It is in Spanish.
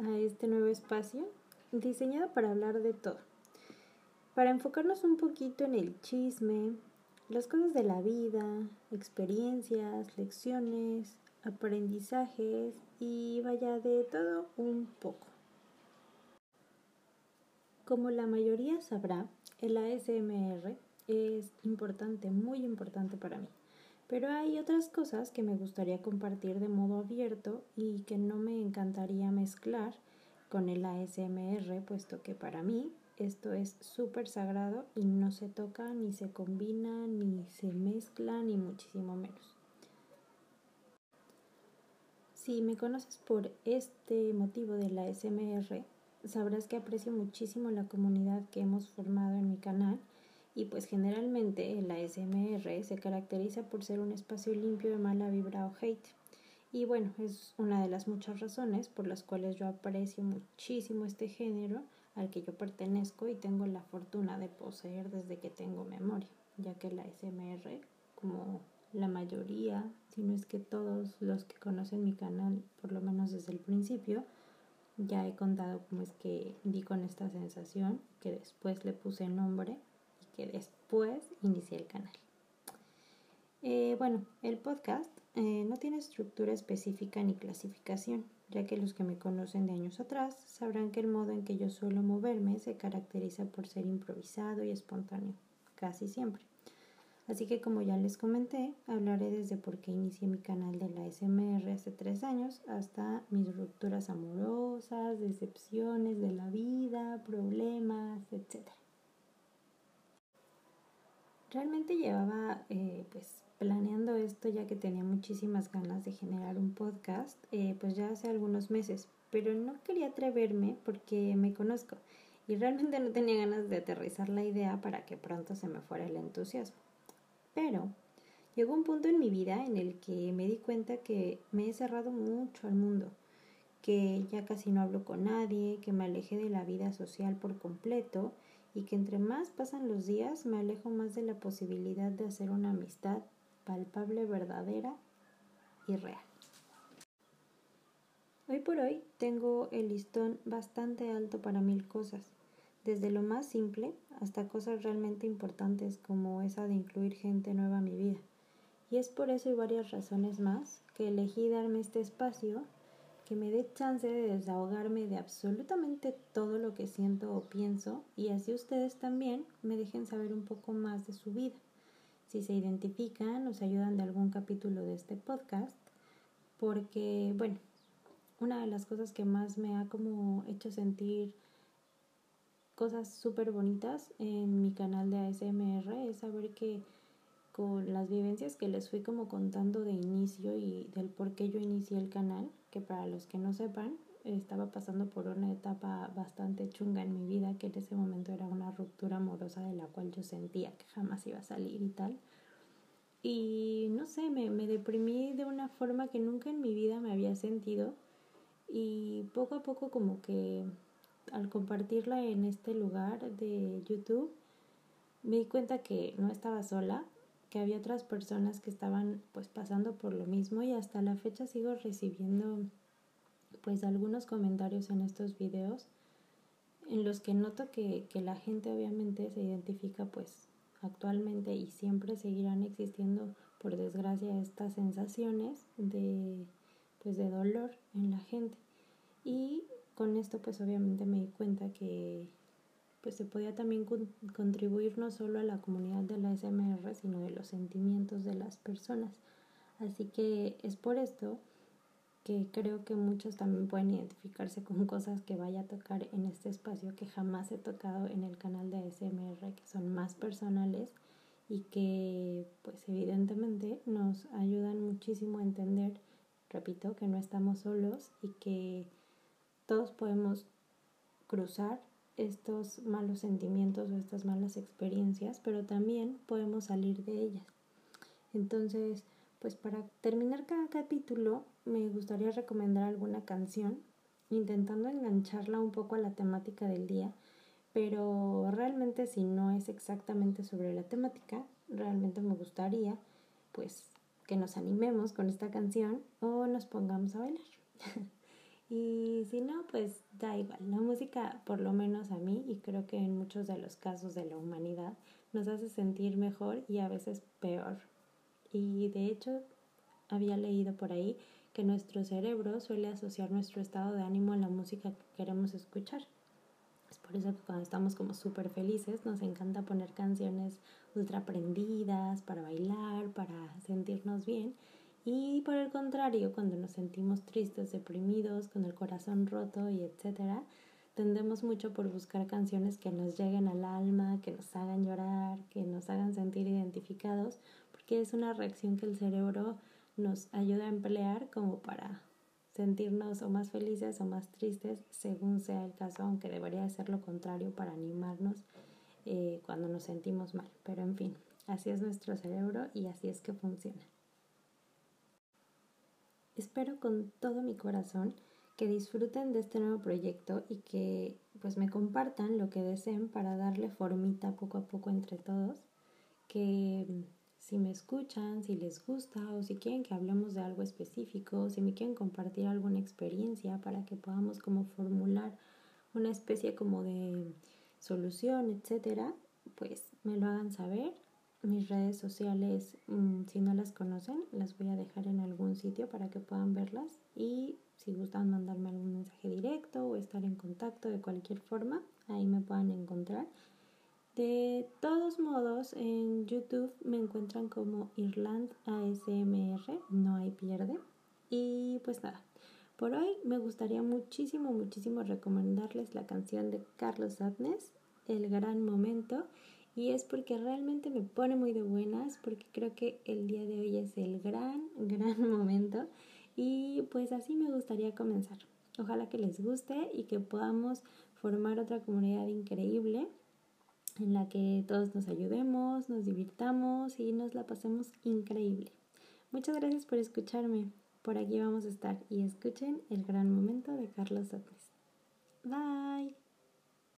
a este nuevo espacio diseñado para hablar de todo, para enfocarnos un poquito en el chisme, las cosas de la vida, experiencias, lecciones, aprendizajes y vaya de todo un poco. Como la mayoría sabrá, el ASMR es importante, muy importante para mí. Pero hay otras cosas que me gustaría compartir de modo abierto y que no me encantaría mezclar con el ASMR, puesto que para mí esto es súper sagrado y no se toca, ni se combina, ni se mezcla, ni muchísimo menos. Si me conoces por este motivo del ASMR, sabrás que aprecio muchísimo la comunidad que hemos formado en mi canal y pues generalmente el ASMR se caracteriza por ser un espacio limpio de mala vibra o hate. Y bueno, es una de las muchas razones por las cuales yo aprecio muchísimo este género al que yo pertenezco y tengo la fortuna de poseer desde que tengo memoria, ya que la ASMR, como la mayoría, si no es que todos los que conocen mi canal, por lo menos desde el principio, ya he contado cómo es que di con esta sensación, que después le puse nombre que después inicié el canal. Eh, bueno, el podcast eh, no tiene estructura específica ni clasificación, ya que los que me conocen de años atrás sabrán que el modo en que yo suelo moverme se caracteriza por ser improvisado y espontáneo, casi siempre. Así que como ya les comenté, hablaré desde por qué inicié mi canal de la SMR hace tres años hasta mis rupturas amorosas, decepciones de la vida, problemas, etc. Realmente llevaba eh, pues planeando esto ya que tenía muchísimas ganas de generar un podcast eh, pues ya hace algunos meses, pero no quería atreverme porque me conozco y realmente no tenía ganas de aterrizar la idea para que pronto se me fuera el entusiasmo. Pero llegó un punto en mi vida en el que me di cuenta que me he cerrado mucho al mundo, que ya casi no hablo con nadie, que me alejé de la vida social por completo y que entre más pasan los días me alejo más de la posibilidad de hacer una amistad palpable, verdadera y real. Hoy por hoy tengo el listón bastante alto para mil cosas, desde lo más simple hasta cosas realmente importantes como esa de incluir gente nueva a mi vida. Y es por eso y varias razones más que elegí darme este espacio que me dé chance de desahogarme de absolutamente todo lo que siento o pienso y así ustedes también me dejen saber un poco más de su vida. Si se identifican o se ayudan de algún capítulo de este podcast, porque bueno, una de las cosas que más me ha como hecho sentir cosas súper bonitas en mi canal de ASMR es saber que con las vivencias que les fui como contando de inicio y del por qué yo inicié el canal, para los que no sepan, estaba pasando por una etapa bastante chunga en mi vida, que en ese momento era una ruptura amorosa de la cual yo sentía que jamás iba a salir y tal. Y no sé, me, me deprimí de una forma que nunca en mi vida me había sentido y poco a poco como que al compartirla en este lugar de YouTube me di cuenta que no estaba sola, que había otras personas que estaban pues pasando por lo mismo y hasta la fecha sigo recibiendo pues algunos comentarios en estos videos en los que noto que, que la gente obviamente se identifica pues actualmente y siempre seguirán existiendo por desgracia estas sensaciones de pues de dolor en la gente. Y con esto pues obviamente me di cuenta que pues se podía también contribuir no solo a la comunidad de la SMR, sino de los sentimientos de las personas. Así que es por esto que creo que muchos también pueden identificarse con cosas que vaya a tocar en este espacio que jamás he tocado en el canal de SMR, que son más personales y que pues evidentemente nos ayudan muchísimo a entender, repito, que no estamos solos y que todos podemos cruzar estos malos sentimientos o estas malas experiencias, pero también podemos salir de ellas. Entonces, pues para terminar cada capítulo, me gustaría recomendar alguna canción, intentando engancharla un poco a la temática del día, pero realmente si no es exactamente sobre la temática, realmente me gustaría pues que nos animemos con esta canción o nos pongamos a bailar. Y si no, pues da igual. La música, por lo menos a mí, y creo que en muchos de los casos de la humanidad, nos hace sentir mejor y a veces peor. Y de hecho, había leído por ahí que nuestro cerebro suele asociar nuestro estado de ánimo a la música que queremos escuchar. Es por eso que cuando estamos como súper felices nos encanta poner canciones ultra prendidas para bailar, para sentirnos bien. Y por el contrario, cuando nos sentimos tristes, deprimidos, con el corazón roto y etcétera, tendemos mucho por buscar canciones que nos lleguen al alma, que nos hagan llorar, que nos hagan sentir identificados, porque es una reacción que el cerebro nos ayuda a emplear como para sentirnos o más felices o más tristes, según sea el caso, aunque debería ser lo contrario para animarnos eh, cuando nos sentimos mal. Pero en fin, así es nuestro cerebro y así es que funciona. Espero con todo mi corazón que disfruten de este nuevo proyecto y que pues me compartan lo que deseen para darle formita poco a poco entre todos, que si me escuchan, si les gusta o si quieren que hablemos de algo específico, si me quieren compartir alguna experiencia para que podamos como formular una especie como de solución, etcétera, pues me lo hagan saber. Mis redes sociales, mm, si no las conocen, las voy a dejar en algún sitio para que puedan verlas y si gustan mandarme algún mensaje directo o estar en contacto de cualquier forma, ahí me puedan encontrar. De todos modos, en YouTube me encuentran como Irland ASMR, no hay pierde. Y pues nada, por hoy me gustaría muchísimo, muchísimo recomendarles la canción de Carlos Adnes, El Gran Momento. Y es porque realmente me pone muy de buenas, porque creo que el día de hoy es el gran, gran momento. Y pues así me gustaría comenzar. Ojalá que les guste y que podamos formar otra comunidad increíble en la que todos nos ayudemos, nos divirtamos y nos la pasemos increíble. Muchas gracias por escucharme. Por aquí vamos a estar y escuchen el gran momento de Carlos Sotnes. Bye.